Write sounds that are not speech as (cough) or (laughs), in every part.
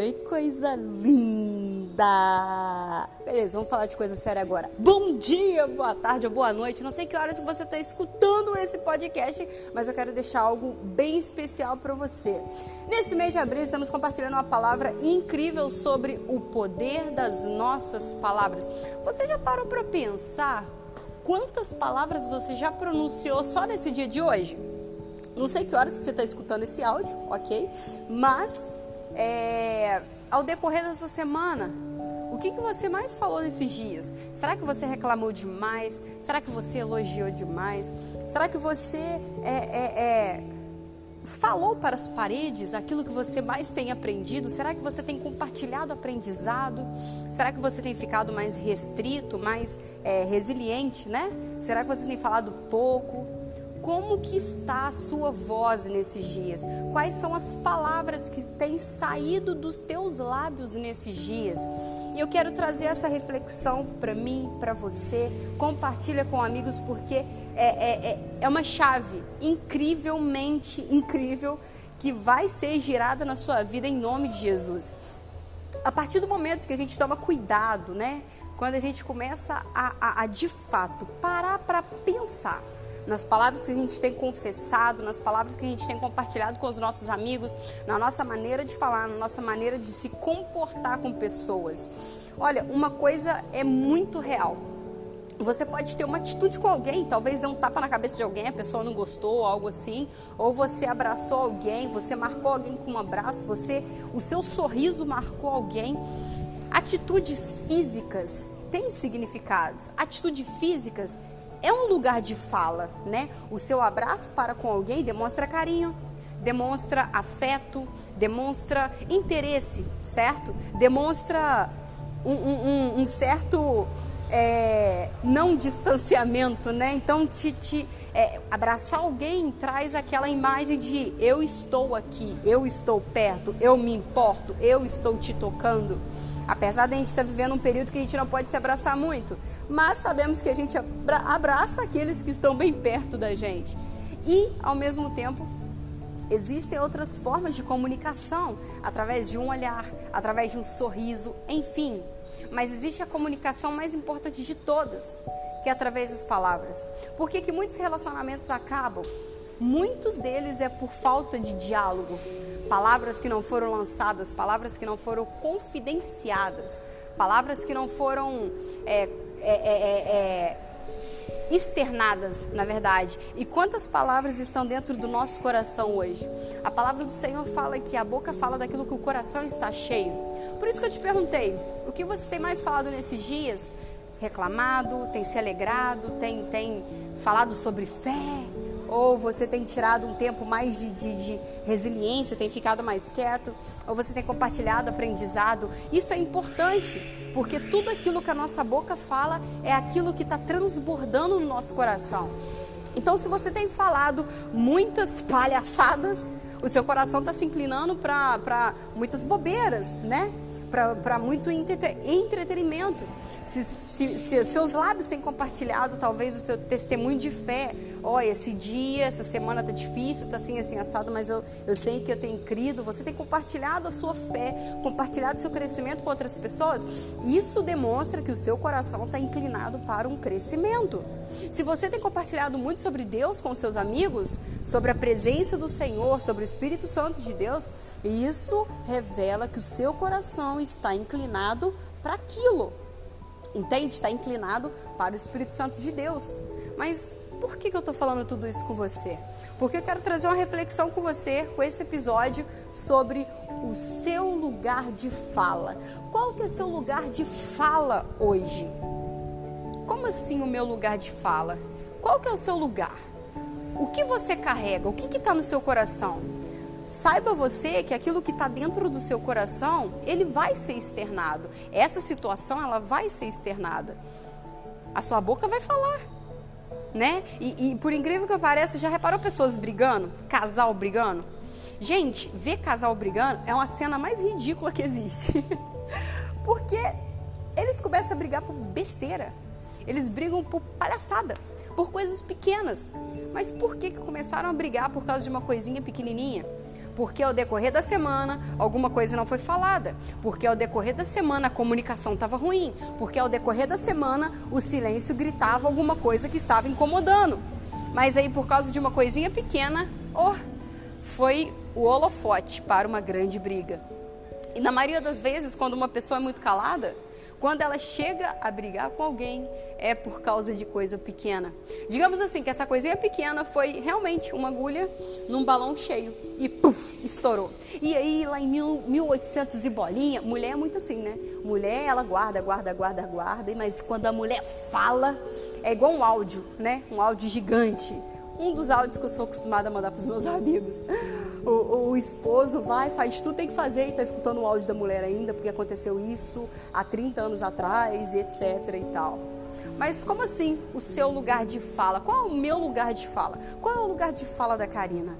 Oi, coisa linda! Beleza, vamos falar de coisa séria agora. Bom dia, boa tarde ou boa noite. Não sei que horas você está escutando esse podcast, mas eu quero deixar algo bem especial para você. Nesse mês de abril, estamos compartilhando uma palavra incrível sobre o poder das nossas palavras. Você já parou para pensar quantas palavras você já pronunciou só nesse dia de hoje? Não sei que horas que você está escutando esse áudio, ok? Mas é, ao decorrer da sua semana, o que, que você mais falou nesses dias? Será que você reclamou demais? Será que você elogiou demais? Será que você é, é, é, falou para as paredes aquilo que você mais tem aprendido? Será que você tem compartilhado aprendizado? Será que você tem ficado mais restrito, mais é, resiliente, né? Será que você tem falado pouco? Como que está a sua voz nesses dias? Quais são as palavras que têm saído dos teus lábios nesses dias? E eu quero trazer essa reflexão para mim, para você. Compartilha com amigos porque é, é, é, é uma chave incrivelmente incrível que vai ser girada na sua vida em nome de Jesus. A partir do momento que a gente toma cuidado, né? Quando a gente começa a, a, a de fato parar para pensar nas palavras que a gente tem confessado, nas palavras que a gente tem compartilhado com os nossos amigos, na nossa maneira de falar, na nossa maneira de se comportar com pessoas. Olha, uma coisa é muito real. Você pode ter uma atitude com alguém, talvez dê um tapa na cabeça de alguém, a pessoa não gostou, algo assim, ou você abraçou alguém, você marcou alguém com um abraço, você, o seu sorriso marcou alguém. Atitudes físicas têm significados. Atitudes físicas é um lugar de fala, né? O seu abraço para com alguém demonstra carinho, demonstra afeto, demonstra interesse, certo? Demonstra um, um, um certo é, não distanciamento, né? Então, te, te é, abraçar alguém traz aquela imagem de eu estou aqui, eu estou perto, eu me importo, eu estou te tocando. Apesar de a gente estar vivendo um período que a gente não pode se abraçar muito, mas sabemos que a gente abraça aqueles que estão bem perto da gente. E, ao mesmo tempo, existem outras formas de comunicação, através de um olhar, através de um sorriso, enfim. Mas existe a comunicação mais importante de todas, que é através das palavras. Por que, que muitos relacionamentos acabam? Muitos deles é por falta de diálogo, palavras que não foram lançadas, palavras que não foram confidenciadas, palavras que não foram é, é, é, é, é externadas, na verdade. E quantas palavras estão dentro do nosso coração hoje? A palavra do Senhor fala que a boca fala daquilo que o coração está cheio. Por isso que eu te perguntei, o que você tem mais falado nesses dias? Reclamado, tem se alegrado, tem, tem falado sobre fé, ou você tem tirado um tempo mais de, de, de, resiliência, tem ficado mais quieto, ou você tem compartilhado aprendizado. Isso é importante, porque tudo aquilo que a nossa boca fala é aquilo que está transbordando no nosso coração. Então, se você tem falado muitas palhaçadas, o seu coração está se inclinando para muitas bobeiras, né? Para muito entretenimento. Se, se, se, seus lábios têm compartilhado talvez o seu testemunho de fé. Olha, esse dia, essa semana tá difícil, tá assim, assim, assado, mas eu, eu sei que eu tenho crido. Você tem compartilhado a sua fé, compartilhado seu crescimento com outras pessoas. Isso demonstra que o seu coração está inclinado para um crescimento. Se você tem compartilhado muito sobre Deus com seus amigos, sobre a presença do Senhor, sobre o Espírito Santo de Deus, isso revela que o seu coração está inclinado para aquilo. Entende? Está inclinado para o Espírito Santo de Deus. Mas por que, que eu estou falando tudo isso com você? Porque eu quero trazer uma reflexão com você com esse episódio sobre o seu lugar de fala. Qual que é seu lugar de fala hoje? Como assim o meu lugar de fala? Qual que é o seu lugar? O que você carrega? O que está no seu coração? Saiba você que aquilo que está dentro do seu coração, ele vai ser externado. Essa situação, ela vai ser externada. A sua boca vai falar, né? E, e por incrível que pareça, já reparou pessoas brigando? Casal brigando? Gente, ver casal brigando é uma cena mais ridícula que existe. (laughs) Porque eles começam a brigar por besteira. Eles brigam por palhaçada, por coisas pequenas. Mas por que, que começaram a brigar por causa de uma coisinha pequenininha? Porque ao decorrer da semana alguma coisa não foi falada, porque ao decorrer da semana a comunicação estava ruim, porque ao decorrer da semana o silêncio gritava alguma coisa que estava incomodando. Mas aí por causa de uma coisinha pequena, oh, foi o holofote para uma grande briga. E na maioria das vezes, quando uma pessoa é muito calada, quando ela chega a brigar com alguém, é por causa de coisa pequena. Digamos assim, que essa coisinha pequena foi realmente uma agulha num balão cheio e puf, estourou. E aí, lá em 1800 e bolinha, mulher é muito assim, né? Mulher, ela guarda, guarda, guarda, guarda, mas quando a mulher fala, é igual um áudio, né? Um áudio gigante um dos áudios que eu sou acostumada a mandar para os meus (laughs) amigos. O, o, esposo vai, faz tudo, tem que fazer e está escutando o áudio da mulher ainda, porque aconteceu isso há 30 anos atrás, etc e tal. Mas como assim o seu lugar de fala? Qual é o meu lugar de fala? Qual é o lugar de fala da Karina?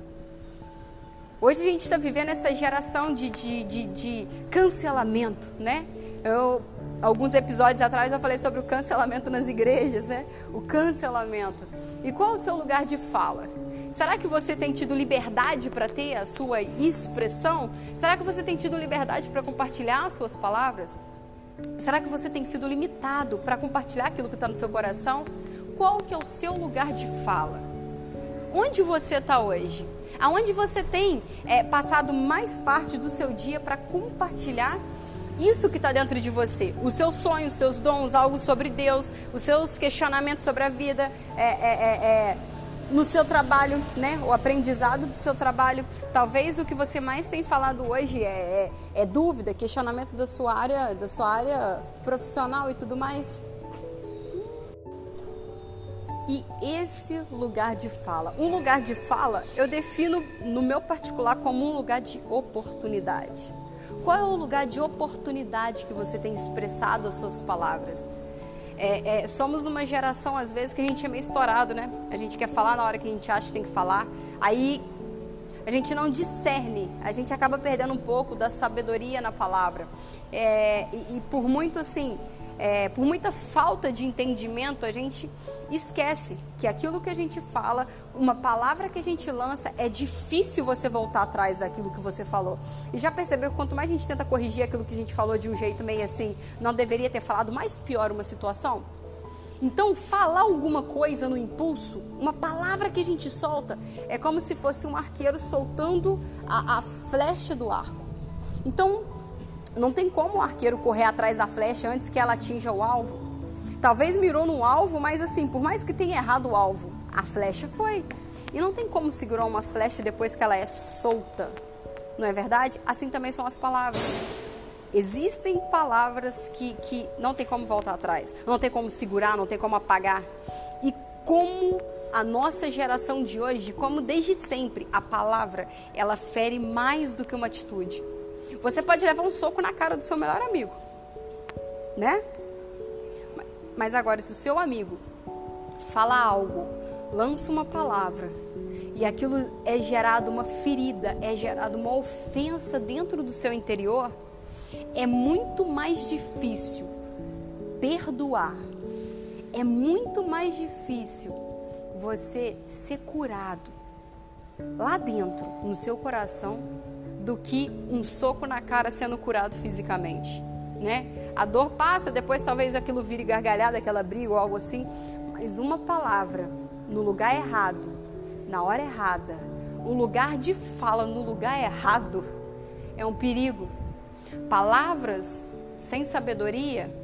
Hoje a gente está vivendo essa geração de, de, de, de cancelamento, né? Eu alguns episódios atrás eu falei sobre o cancelamento nas igrejas, né? O cancelamento. E qual é o seu lugar de fala? Será que você tem tido liberdade para ter a sua expressão? Será que você tem tido liberdade para compartilhar as suas palavras? Será que você tem sido limitado para compartilhar aquilo que está no seu coração? Qual que é o seu lugar de fala? Onde você está hoje? Aonde você tem é, passado mais parte do seu dia para compartilhar isso que está dentro de você, os seus sonhos, os seus dons, algo sobre Deus, os seus questionamentos sobre a vida, é, é, é, é, no seu trabalho, né? O aprendizado do seu trabalho. Talvez o que você mais tem falado hoje é, é, é dúvida, questionamento da sua área, da sua área profissional e tudo mais. E esse lugar de fala, um lugar de fala, eu defino no meu particular como um lugar de oportunidade. Qual é o lugar de oportunidade que você tem expressado as suas palavras? É, é, somos uma geração, às vezes, que a gente é meio estourado, né? A gente quer falar na hora que a gente acha que tem que falar. Aí a gente não discerne, a gente acaba perdendo um pouco da sabedoria na palavra. É, e, e por muito assim, é, por muita falta de entendimento, a gente esquece que aquilo que a gente fala, uma palavra que a gente lança, é difícil você voltar atrás daquilo que você falou. E já percebeu que quanto mais a gente tenta corrigir aquilo que a gente falou de um jeito meio assim, não deveria ter falado, mais pior uma situação? Então, falar alguma coisa no impulso, uma palavra que a gente solta, é como se fosse um arqueiro soltando a, a flecha do arco. Então, não tem como o arqueiro correr atrás da flecha antes que ela atinja o alvo. Talvez mirou no alvo, mas assim, por mais que tenha errado o alvo, a flecha foi. E não tem como segurar uma flecha depois que ela é solta. Não é verdade? Assim também são as palavras. Existem palavras que, que não tem como voltar atrás, não tem como segurar, não tem como apagar. E como a nossa geração de hoje, como desde sempre, a palavra, ela fere mais do que uma atitude. Você pode levar um soco na cara do seu melhor amigo, né? Mas agora, se o seu amigo fala algo, lança uma palavra e aquilo é gerado uma ferida, é gerado uma ofensa dentro do seu interior, é muito mais difícil perdoar. É muito mais difícil você ser curado lá dentro, no seu coração, do que um soco na cara sendo curado fisicamente, né? A dor passa, depois talvez aquilo vire gargalhada, aquela briga ou algo assim, mas uma palavra no lugar errado, na hora errada, um lugar de fala no lugar errado é um perigo. Palavras sem sabedoria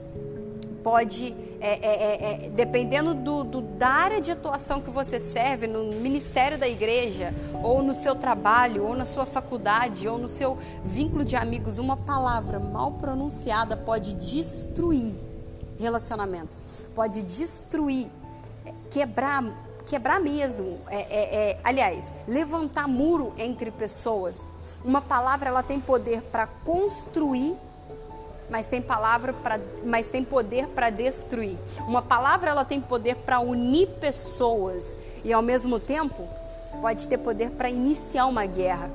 pode é, é, é, é, dependendo do, do, da área de atuação que você serve, no ministério da igreja, ou no seu trabalho, ou na sua faculdade, ou no seu vínculo de amigos, uma palavra mal pronunciada pode destruir relacionamentos, pode destruir, é, quebrar, quebrar mesmo, é, aliás, levantar muro entre pessoas. Uma palavra ela tem poder para construir mas tem palavra para, mas tem poder para destruir. Uma palavra ela tem poder para unir pessoas e ao mesmo tempo pode ter poder para iniciar uma guerra.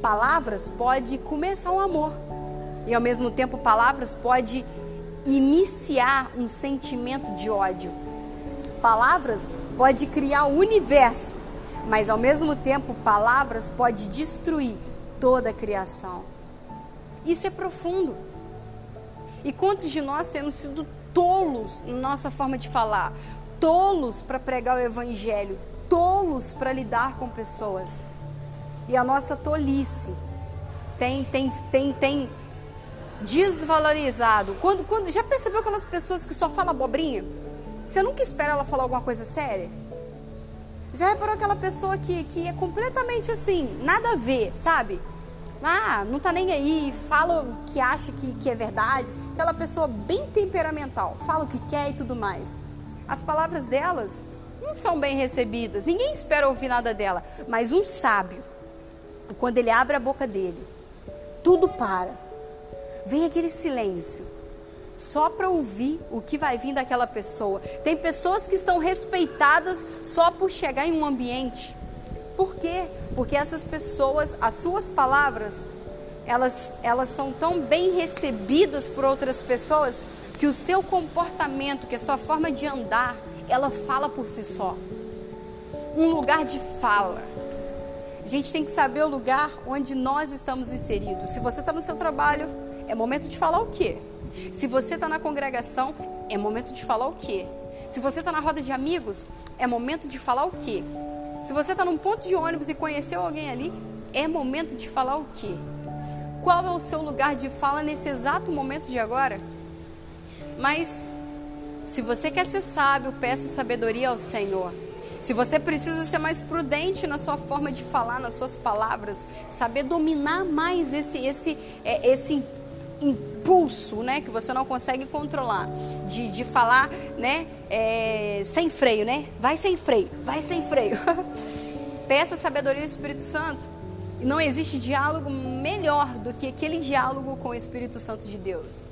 Palavras pode começar um amor e ao mesmo tempo palavras pode iniciar um sentimento de ódio. Palavras pode criar o universo, mas ao mesmo tempo palavras pode destruir toda a criação. Isso é profundo. E quantos de nós temos sido tolos na nossa forma de falar, tolos para pregar o evangelho, tolos para lidar com pessoas. E a nossa tolice tem tem tem tem desvalorizado. Quando quando já percebeu aquelas pessoas que só falam abobrinha? Você nunca espera ela falar alguma coisa séria? Já reparou aquela pessoa que, que é completamente assim, nada a ver, sabe? Ah, não tá nem aí, fala o que acha que, que é verdade. Aquela pessoa bem temperamental, fala o que quer e tudo mais. As palavras delas não são bem recebidas, ninguém espera ouvir nada dela. Mas um sábio, quando ele abre a boca dele, tudo para. Vem aquele silêncio só para ouvir o que vai vir daquela pessoa. Tem pessoas que são respeitadas só por chegar em um ambiente. Por quê? Porque essas pessoas, as suas palavras, elas, elas são tão bem recebidas por outras pessoas que o seu comportamento, que a sua forma de andar, ela fala por si só. Um lugar de fala. A gente tem que saber o lugar onde nós estamos inseridos. Se você está no seu trabalho, é momento de falar o quê? Se você está na congregação, é momento de falar o quê? Se você está na roda de amigos, é momento de falar o quê? Se você está num ponto de ônibus e conheceu alguém ali, é momento de falar o quê? Qual é o seu lugar de fala nesse exato momento de agora? Mas se você quer ser sábio, peça sabedoria ao Senhor. Se você precisa ser mais prudente na sua forma de falar, nas suas palavras, saber dominar mais esse esse é, esse impulso, né, que você não consegue controlar, de, de falar, né, é, sem freio, né? Vai sem freio, vai sem freio. (laughs) Peça sabedoria ao Espírito Santo. E não existe diálogo melhor do que aquele diálogo com o Espírito Santo de Deus.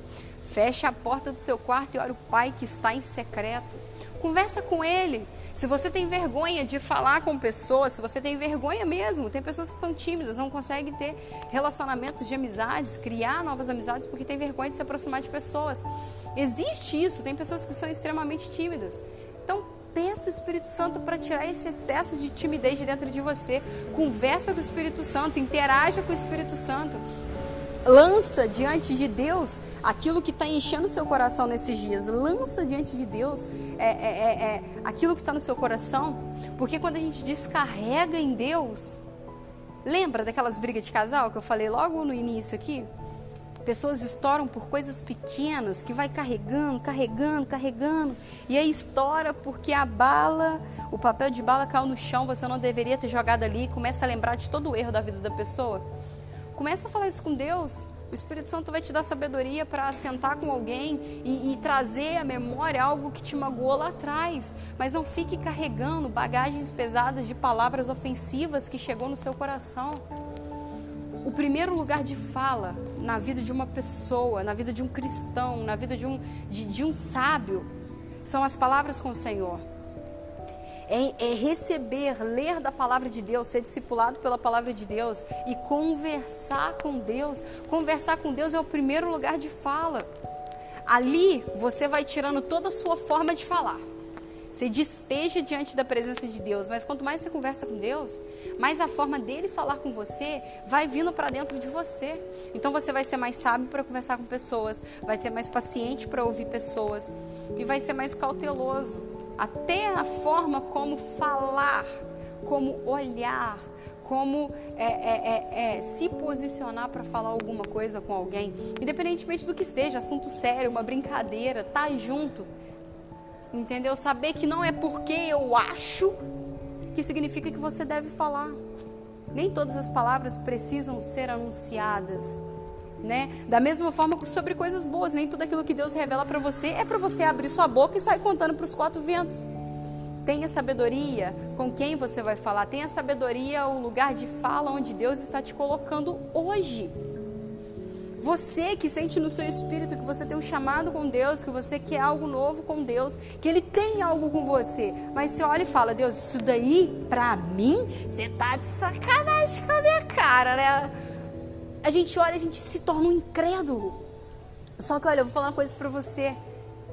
Feche a porta do seu quarto e ore o Pai que está em secreto. Conversa com Ele. Se você tem vergonha de falar com pessoas, se você tem vergonha mesmo, tem pessoas que são tímidas, não conseguem ter relacionamentos de amizades, criar novas amizades porque tem vergonha de se aproximar de pessoas. Existe isso, tem pessoas que são extremamente tímidas. Então, peça o Espírito Santo para tirar esse excesso de timidez de dentro de você. Conversa com o Espírito Santo, interaja com o Espírito Santo lança diante de Deus aquilo que está enchendo seu coração nesses dias. Lança diante de Deus é, é, é, é aquilo que está no seu coração. Porque quando a gente descarrega em Deus, lembra daquelas brigas de casal que eu falei logo no início aqui? Pessoas estouram por coisas pequenas que vai carregando, carregando, carregando. E aí estoura porque a bala, o papel de bala caiu no chão, você não deveria ter jogado ali começa a lembrar de todo o erro da vida da pessoa. Começa a falar isso com Deus. O Espírito Santo vai te dar sabedoria para sentar com alguém e, e, trazer à memória algo que te magoou lá atrás. Mas não fique carregando bagagens pesadas de palavras ofensivas que chegou no seu coração. O primeiro lugar de fala na vida de uma pessoa, na vida de um cristão, na vida de um, de, de um sábio, são as palavras com o Senhor é, é receber, ler da palavra de Deus, ser discipulado pela palavra de Deus e conversar com Deus. Conversar com Deus é o primeiro lugar de fala. Ali você vai tirando toda a sua forma de falar. Você despeja diante da presença de Deus, mas quanto mais você conversa com Deus, mais a forma dele falar com você vai vindo para dentro de você. Então você vai ser mais sábio para conversar com pessoas, vai ser mais paciente para ouvir pessoas e vai ser mais cauteloso até a forma como falar, como olhar, como é, é, é, é se posicionar para falar alguma coisa com alguém, independentemente do que seja, assunto sério, uma brincadeira, tá junto, entendeu? Saber que não é porque eu acho que significa que você deve falar. Nem todas as palavras precisam ser anunciadas né? Da mesma forma sobre coisas boas, nem tudo aquilo que Deus revela para você é para você abrir sua boca e sair contando para os quatro ventos. Tenha sabedoria com quem você vai falar, tenha sabedoria o lugar de fala onde Deus está te colocando hoje. Você que sente no seu espírito que você tem um chamado com Deus, que você quer algo novo com Deus, que Ele tem algo com você, mas você olha e fala: Deus, isso daí pra mim, você tá de sacanagem com a minha cara, né? A gente olha, a gente se torna um incrédulo. Só que olha, eu vou falar uma coisa para você.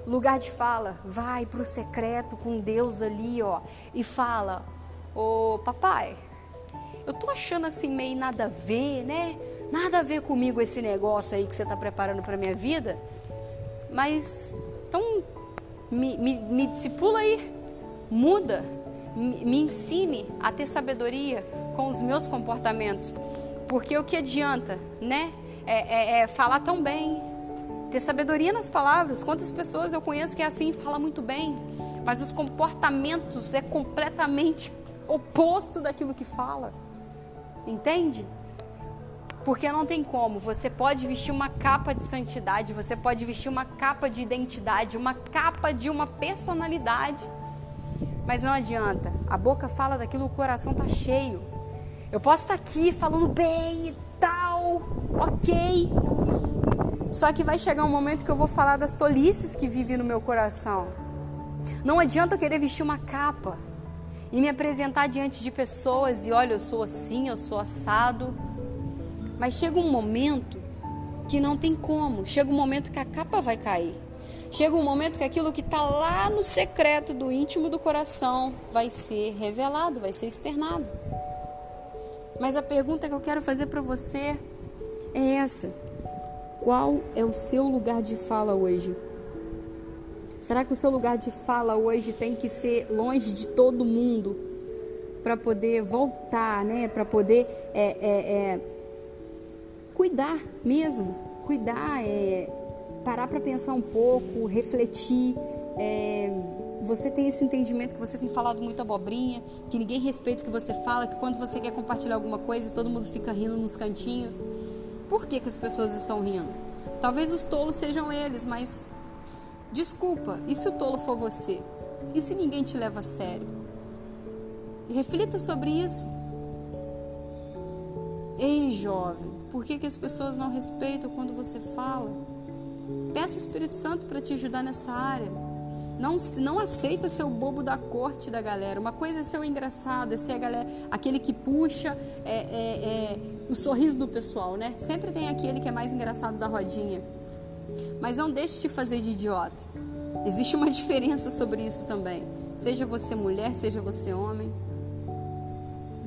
Lugar de fala, vai pro secreto com Deus ali, ó, e fala: "Ô, papai, eu tô achando assim meio nada a ver, né? Nada a ver comigo esse negócio aí que você está preparando para minha vida. Mas então me, me, me discipula aí, muda, me, me ensine a ter sabedoria com os meus comportamentos. Porque o que adianta, né? É, é, é, falar tão bem, ter sabedoria nas palavras. Quantas pessoas eu conheço que é assim, fala muito bem, mas os comportamentos é completamente oposto daquilo que fala. Entende? Porque não tem como. Você pode vestir uma capa de santidade, você pode vestir uma capa de identidade, uma capa de uma personalidade. Mas não adianta. A boca fala daquilo, o coração tá cheio. Eu posso estar aqui falando bem e tal, ok. Só que vai chegar um momento que eu vou falar das tolices que vive no meu coração. Não adianta eu querer vestir uma capa e me apresentar diante de pessoas e olha, eu sou assim, eu sou assado. Mas chega um momento que não tem como. Chega um momento que a capa vai cair. Chega um momento que aquilo que está lá no secreto do íntimo do coração vai ser revelado, vai ser externado. Mas a pergunta que eu quero fazer para você é essa: qual é o seu lugar de fala hoje? Será que o seu lugar de fala hoje tem que ser longe de todo mundo para poder voltar, né? Para poder é, é, é cuidar mesmo, cuidar, é, parar para pensar um pouco, refletir. Você tem esse entendimento que você tem falado muita abobrinha, que ninguém respeita o que você fala, que quando você quer compartilhar alguma coisa todo mundo fica rindo nos cantinhos. Por que, que as pessoas estão rindo? Talvez os tolos sejam eles, mas desculpa, e se o tolo for você? E se ninguém te leva a sério? Reflita sobre isso. Ei, jovem, por que, que as pessoas não respeitam quando você fala? Peça o Espírito Santo para te ajudar nessa área. Não, não aceita ser o bobo da corte da galera. Uma coisa é ser o engraçado, é ser a galera, aquele que puxa é, é, é, o sorriso do pessoal, né? Sempre tem aquele que é mais engraçado da rodinha. Mas não deixe de fazer de idiota. Existe uma (laughs) diferença sobre isso também. Seja você mulher, seja você homem.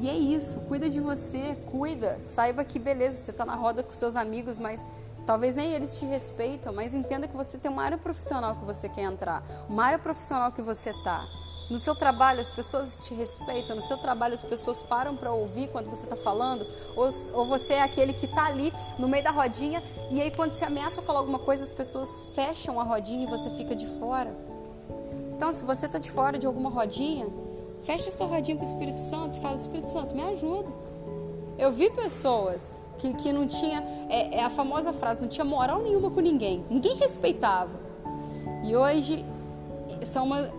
E é isso, cuida de você, cuida. Saiba que beleza, você está na roda com seus amigos, mas talvez nem eles te respeitam, mas entenda que você tem uma área profissional que você quer entrar, uma área profissional que você tá. No seu trabalho as pessoas te respeitam, no seu trabalho as pessoas param para ouvir quando você está falando, ou, ou você é aquele que está ali no meio da rodinha e aí quando você ameaça falar alguma coisa as pessoas fecham a rodinha e você fica de fora. Então, se você está de fora de alguma rodinha, Fecha sua rodinha com o Espírito Santo, fala, Espírito Santo, me ajuda. Eu vi pessoas que, que não tinha, é, é a famosa frase, não tinha moral nenhuma com ninguém, ninguém respeitava. E hoje são, uma,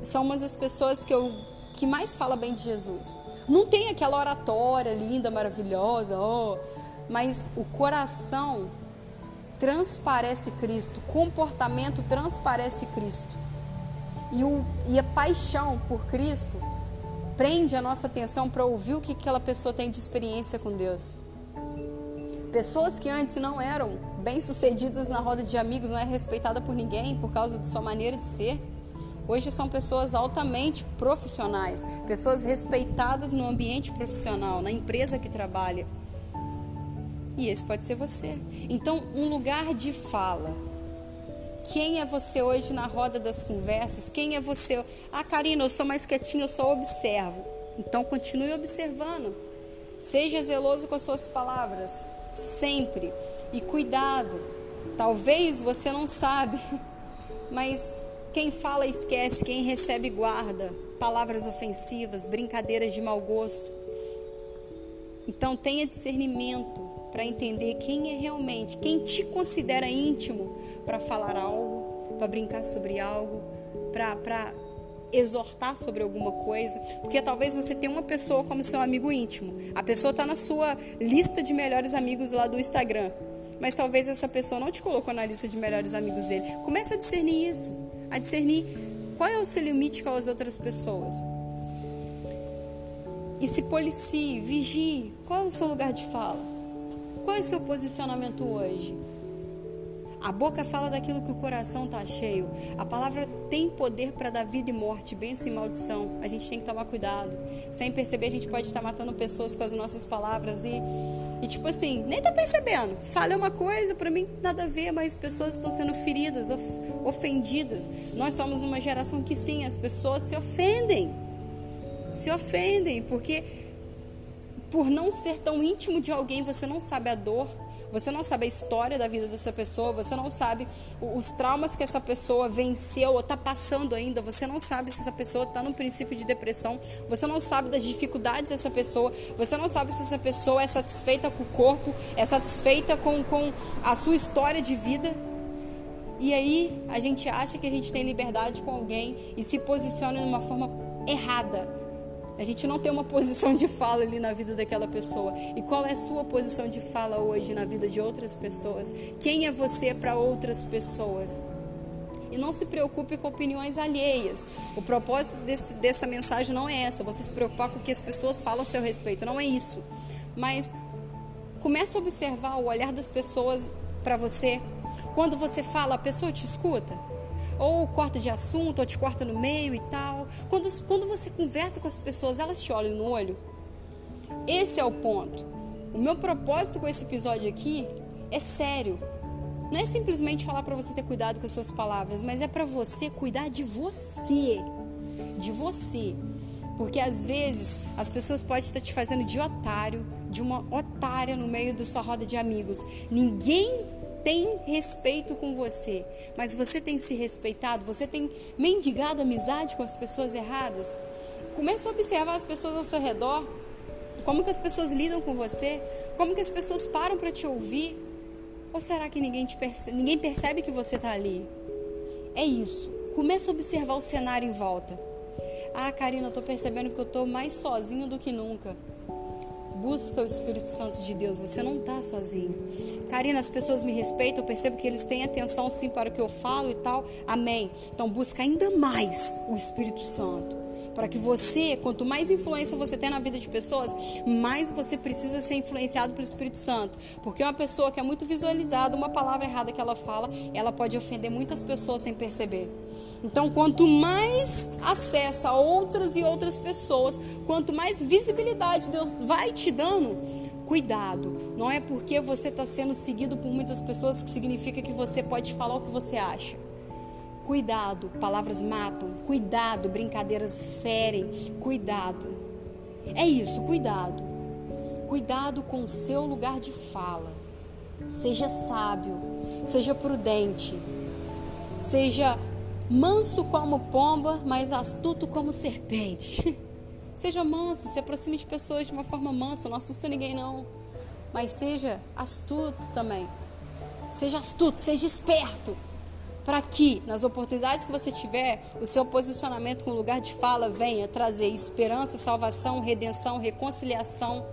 são umas das pessoas que eu que mais fala bem de Jesus. Não tem aquela oratória linda, maravilhosa, oh, mas o coração transparece Cristo, o comportamento transparece Cristo e, o, e a paixão por Cristo prende a nossa atenção para ouvir o que aquela pessoa tem de experiência com Deus. Pessoas que antes não eram bem-sucedidas na roda de amigos, não é respeitada por ninguém por causa de sua maneira de ser. Hoje são pessoas altamente profissionais, pessoas respeitadas no ambiente profissional, na empresa que trabalha. E esse pode ser você. Então, um lugar de fala, quem é você hoje na roda das conversas? Quem é você? Ah, Karina, eu sou mais quietinha, eu só observo. Então continue observando. Seja zeloso com as suas palavras, sempre. E cuidado. Talvez você não sabe, (laughs) mas quem fala esquece, quem recebe guarda. Palavras ofensivas, brincadeiras de mau gosto. Então tenha discernimento para entender quem é realmente, quem te considera íntimo para falar algo, para brincar sobre algo, para exortar sobre alguma coisa, porque talvez você tenha uma pessoa como seu amigo íntimo. A pessoa está na sua lista de melhores amigos lá do Instagram, mas talvez essa pessoa não te colocou na lista de melhores amigos dele. Comece a discernir isso, a discernir qual é o seu limite com as outras pessoas. E se policie, vigie. Qual é o seu lugar de fala? Qual é o seu posicionamento hoje? A boca fala daquilo que o coração está cheio. A palavra tem poder para dar vida e morte, bênção e maldição. A gente tem que tomar cuidado. Sem perceber, a gente pode estar matando pessoas com as nossas palavras e, e tipo assim, nem tá percebendo. Fala uma coisa, para mim nada a ver, mas pessoas estão sendo feridas, of, ofendidas. Nós somos uma geração que sim, as pessoas se ofendem. Se ofendem, porque por não ser tão íntimo de alguém, você não sabe a dor você não sabe a história da vida dessa pessoa, você não sabe os traumas que essa pessoa venceu ou está passando ainda, você não sabe se essa pessoa está no princípio de depressão, você não sabe das dificuldades dessa pessoa, você não sabe se essa pessoa é satisfeita com o corpo, é satisfeita com, com a sua história de vida. E aí a gente acha que a gente tem liberdade com alguém e se posiciona de uma forma errada a gente não tem uma posição de fala ali na vida daquela pessoa. E qual é a sua posição de fala hoje na vida de outras pessoas? Quem é você para outras pessoas? E não se preocupe com opiniões alheias. O propósito desse, dessa mensagem não é essa, você se preocupar com o que as pessoas falam a seu respeito. Não é isso. Mas comece a observar o olhar das pessoas para você. Quando você fala, a pessoa te escuta? Ou corta de assunto, ou te corta no meio e tal. Quando, quando você conversa com as pessoas, elas te olham no olho. Esse é o ponto. O meu propósito com esse episódio aqui é sério. Não é simplesmente falar para você ter cuidado com as suas palavras, mas é para você cuidar de você. De você. Porque às vezes as pessoas podem estar te fazendo de otário, de uma otária no meio da sua roda de amigos. Ninguém tem respeito com você, mas você tem se respeitado, você tem mendigado amizade com as pessoas erradas. Comece a observar as pessoas ao seu redor, como que as pessoas lidam com você, como que as pessoas param para te ouvir. Ou será que ninguém, te percebe, ninguém percebe que você está ali? É isso. Comece a observar o cenário em volta. Ah, Karina, eu estou percebendo que eu estou mais sozinho do que nunca. Busca o Espírito Santo de Deus, você não está sozinho. Karina, as pessoas me respeitam, eu percebo que eles têm atenção sim para o que eu falo e tal. Amém. Então busca ainda mais o Espírito Santo para que você, quanto mais influência você tem na vida de pessoas, mais você precisa ser influenciado pelo Espírito Santo. Porque uma pessoa que é muito visualizada, uma palavra errada que ela fala, ela pode ofender muitas pessoas sem perceber. Então, quanto mais acesso a outras e outras pessoas, quanto mais visibilidade Deus vai te dando, cuidado. Não é porque você está sendo seguido por muitas pessoas que significa que você pode falar o que você acha. Cuidado, palavras matam. Cuidado, brincadeiras ferem. Cuidado. É isso, cuidado. Cuidado com o seu lugar de fala. Seja sábio, seja prudente, seja manso como pomba, mas astuto como serpente. (laughs) Seja manso, se aproxime de pessoas de uma forma mansa, não assusta ninguém não. Mas seja astuto também. Seja astuto, seja esperto para que, nas oportunidades que você tiver, o seu posicionamento com o lugar de fala venha trazer esperança, salvação, redenção, reconciliação,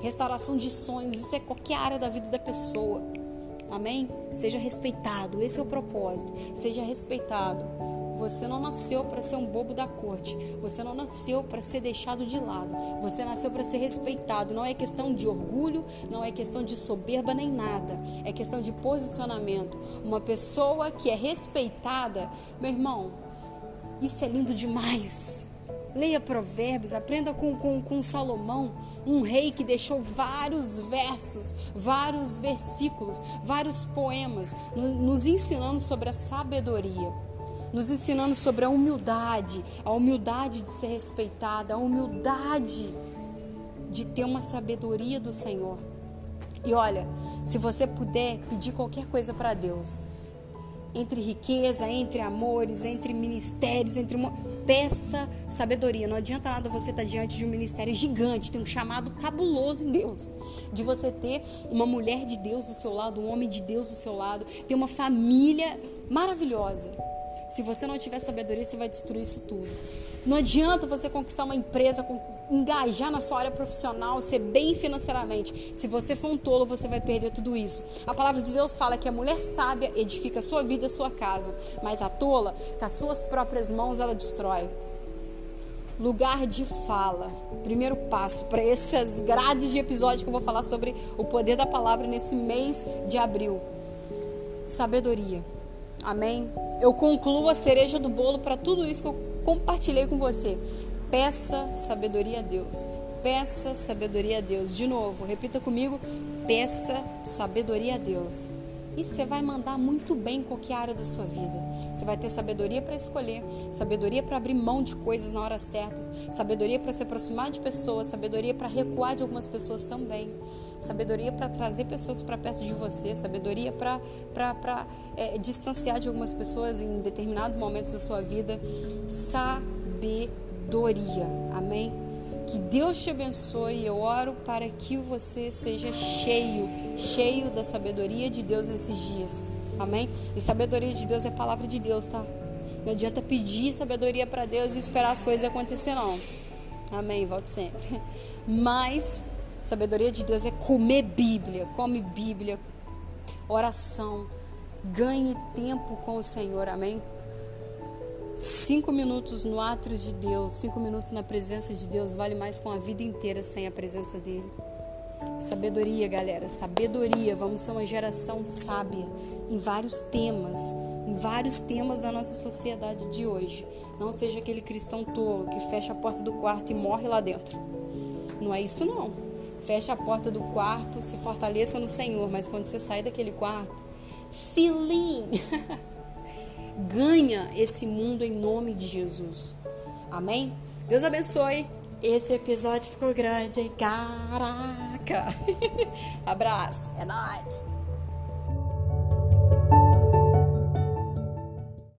restauração de sonhos. Isso é qualquer área da vida da pessoa. Amém? Seja respeitado. Esse é o propósito. Seja respeitado. Você não nasceu para ser um bobo da corte. Você não nasceu para ser deixado de lado. Você nasceu para ser respeitado. Não é questão de orgulho, não é questão de soberba nem nada. É questão de posicionamento. Uma pessoa que é respeitada, meu irmão, isso é lindo demais. Leia Provérbios, aprenda com, com, com Salomão, um rei que deixou vários versos, vários versículos, vários poemas, nos ensinando sobre a sabedoria nos ensinando sobre a humildade, a humildade de ser respeitada, a humildade de ter uma sabedoria do Senhor. E olha, se você puder pedir qualquer coisa para Deus, entre riqueza, entre amores, entre ministérios, entre peça sabedoria. Não adianta nada você estar tá diante de um ministério gigante, tem um chamado cabuloso em Deus, de você ter uma mulher de Deus do seu lado, um homem de Deus do seu lado, ter uma família maravilhosa. Se você não tiver sabedoria, você vai destruir isso tudo. Não adianta você conquistar uma empresa, engajar na sua área profissional, ser bem financeiramente. Se você for um tolo, você vai perder tudo isso. A palavra de Deus fala que a mulher sábia edifica sua vida, a sua casa, mas a tola, com as suas próprias mãos, ela destrói. Lugar de fala. Primeiro passo para essas grades de episódio que eu vou falar sobre o poder da palavra nesse mês de abril sabedoria. Amém? Eu concluo a cereja do bolo para tudo isso que eu compartilhei com você. Peça sabedoria a Deus. Peça sabedoria a Deus. De novo, repita comigo: peça sabedoria a Deus. E você vai mandar muito bem em qualquer área da sua vida. Você vai ter sabedoria para escolher, sabedoria para abrir mão de coisas na hora certa, sabedoria para se aproximar de pessoas, sabedoria para recuar de algumas pessoas também, sabedoria para trazer pessoas para perto de você, sabedoria para é, distanciar de algumas pessoas em determinados momentos da sua vida. Sabedoria. Amém? Que Deus te abençoe. Eu oro para que você seja cheio, cheio da sabedoria de Deus nesses dias. Amém? E sabedoria de Deus é palavra de Deus, tá? Não adianta pedir sabedoria para Deus e esperar as coisas acontecer, não. Amém? Volte sempre. (laughs) Mas sabedoria de Deus é comer Bíblia, come Bíblia, oração. Ganhe tempo com o Senhor. Amém? Cinco minutos no átrio de Deus, cinco minutos na presença de Deus vale mais com a vida inteira sem a presença dele. Sabedoria, galera, sabedoria. Vamos ser uma geração sábia em vários temas, em vários temas da nossa sociedade de hoje. Não seja aquele cristão tolo que fecha a porta do quarto e morre lá dentro. Não é isso não. Fecha a porta do quarto, se fortaleça no Senhor, mas quando você sai daquele quarto, filim. (laughs) ganha esse mundo em nome de Jesus. Amém? Deus abençoe. Esse episódio ficou grande, hein? Caraca! (laughs) Abraço, é nóis!